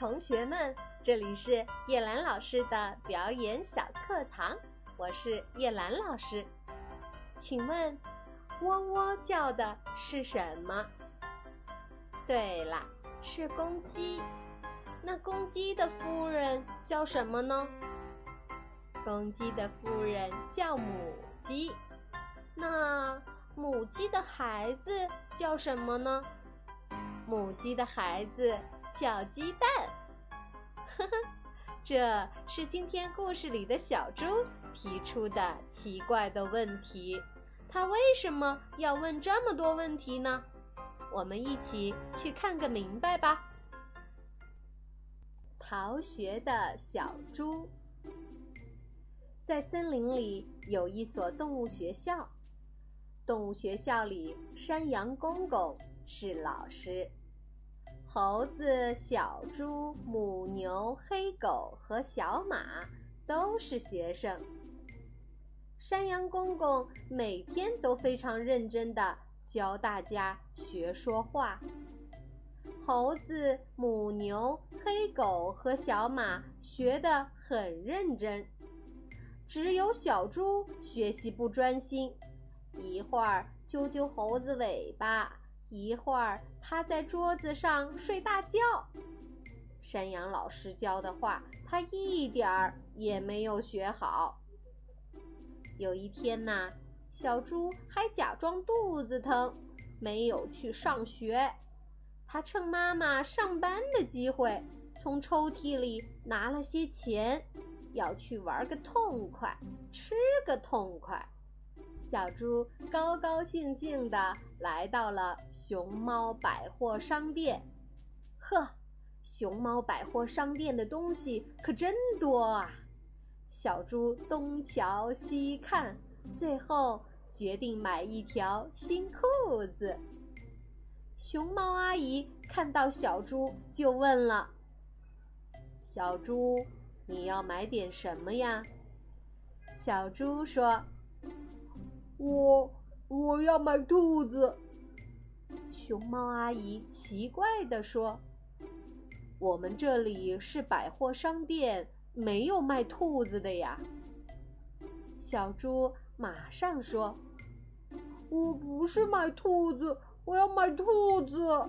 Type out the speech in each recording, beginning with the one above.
同学们，这里是叶兰老师的表演小课堂，我是叶兰老师。请问，喔喔叫的是什么？对了，是公鸡。那公鸡的夫人叫什么呢？公鸡的夫人叫母鸡。那母鸡的孩子叫什么呢？母鸡的孩子。叫鸡蛋，呵呵，这是今天故事里的小猪提出的奇怪的问题。他为什么要问这么多问题呢？我们一起去看个明白吧。逃学的小猪，在森林里有一所动物学校，动物学校里，山羊公公是老师。猴子、小猪、母牛、黑狗和小马都是学生。山羊公公每天都非常认真地教大家学说话。猴子、母牛、黑狗和小马学得很认真，只有小猪学习不专心，一会儿揪揪猴子尾巴。一会儿趴在桌子上睡大觉，山羊老师教的话，他一点儿也没有学好。有一天呐，小猪还假装肚子疼，没有去上学。他趁妈妈上班的机会，从抽屉里拿了些钱，要去玩个痛快，吃个痛快。小猪高高兴兴地来到了熊猫百货商店。呵，熊猫百货商店的东西可真多啊！小猪东瞧西看，最后决定买一条新裤子。熊猫阿姨看到小猪，就问了：“小猪，你要买点什么呀？”小猪说。我我要买兔子。熊猫阿姨奇怪地说：“我们这里是百货商店，没有卖兔子的呀。”小猪马上说：“我不是买兔子，我要买兔子。”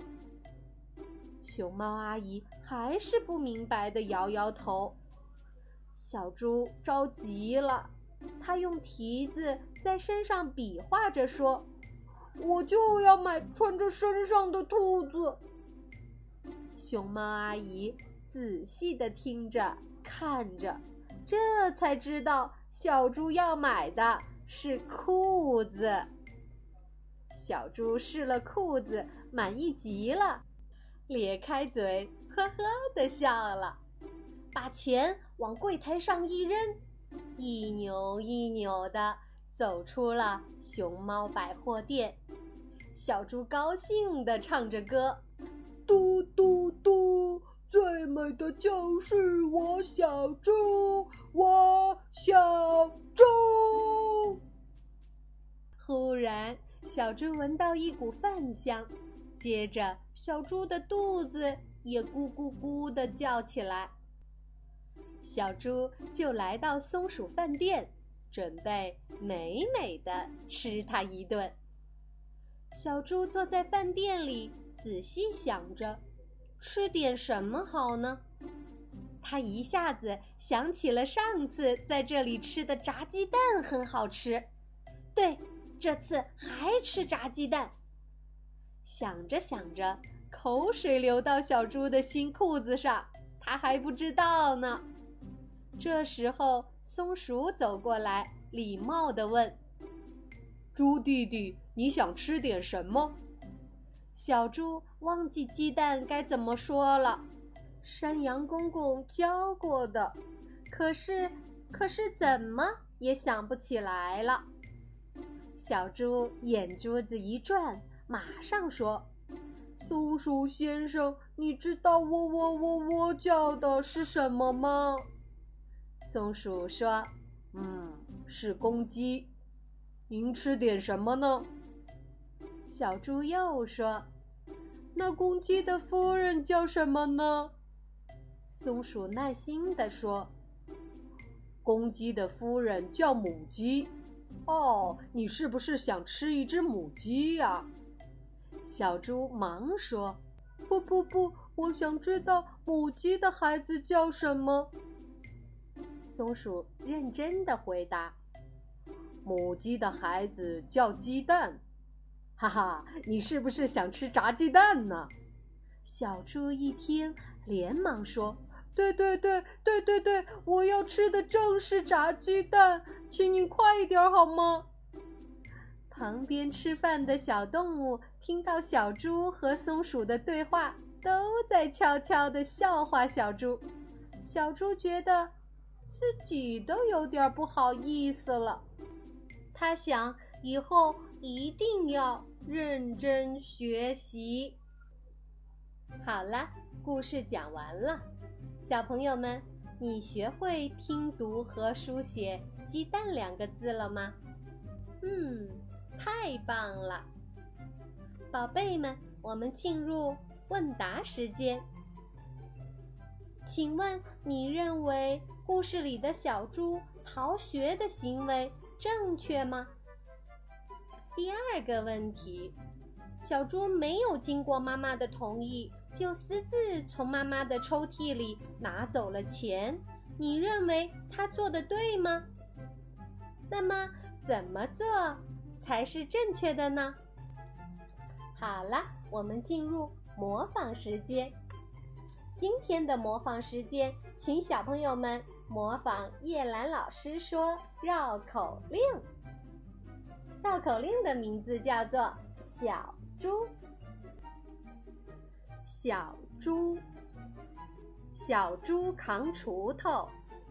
熊猫阿姨还是不明白的摇摇头。小猪着急了。他用蹄子在身上比划着说：“我就要买穿着身上的兔子。”熊猫阿姨仔细的听着看着，这才知道小猪要买的是裤子。小猪试了裤子，满意极了，咧开嘴，呵呵的笑了，把钱往柜台上一扔。一扭一扭的走出了熊猫百货店，小猪高兴地唱着歌：“嘟嘟嘟，最美的就是我小猪，我小猪。”忽然，小猪闻到一股饭香，接着小猪的肚子也咕咕咕地叫起来。小猪就来到松鼠饭店，准备美美的吃它一顿。小猪坐在饭店里，仔细想着，吃点什么好呢？他一下子想起了上次在这里吃的炸鸡蛋很好吃，对，这次还吃炸鸡蛋。想着想着，口水流到小猪的新裤子上，他还不知道呢。这时候，松鼠走过来，礼貌地问：“猪弟弟，你想吃点什么？”小猪忘记鸡蛋该怎么说了，山羊公公教过的，可是，可是怎么也想不起来了。小猪眼珠子一转，马上说：“松鼠先生，你知道喔喔喔喔叫的是什么吗？”松鼠说：“嗯，是公鸡。您吃点什么呢？”小猪又说：“那公鸡的夫人叫什么呢？”松鼠耐心地说：“公鸡的夫人叫母鸡。哦，你是不是想吃一只母鸡呀？”小猪忙说：“不不不，我想知道母鸡的孩子叫什么。”松鼠认真的回答：“母鸡的孩子叫鸡蛋。”哈哈，你是不是想吃炸鸡蛋呢？小猪一听，连忙说：“对对对对对对，我要吃的正是炸鸡蛋，请你快一点好吗？”旁边吃饭的小动物听到小猪和松鼠的对话，都在悄悄的笑话小猪。小猪觉得自己都有点不好意思了，他想以后一定要。认真学习。好了，故事讲完了。小朋友们，你学会拼读和书写“鸡蛋”两个字了吗？嗯，太棒了！宝贝们，我们进入问答时间。请问，你认为故事里的小猪逃学的行为正确吗？第二个问题，小猪没有经过妈妈的同意，就私自从妈妈的抽屉里拿走了钱。你认为他做的对吗？那么怎么做才是正确的呢？好了，我们进入模仿时间。今天的模仿时间，请小朋友们模仿叶兰老师说绕口令。绕口令的名字叫做“小猪”。小猪，小猪扛锄头，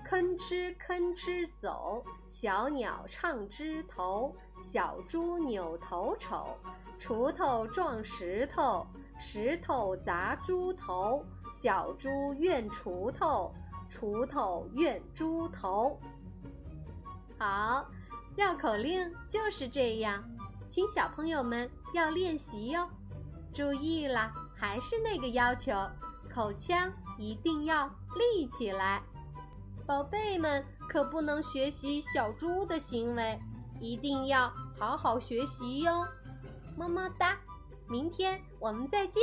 吭哧吭哧走。小鸟唱枝头，小猪扭头瞅，锄头撞石头，石头砸猪头。小猪怨锄头，锄头怨猪头。好。绕口令就是这样，请小朋友们要练习哟。注意啦，还是那个要求，口腔一定要立起来。宝贝们可不能学习小猪的行为，一定要好好学习哟。么么哒，明天我们再见。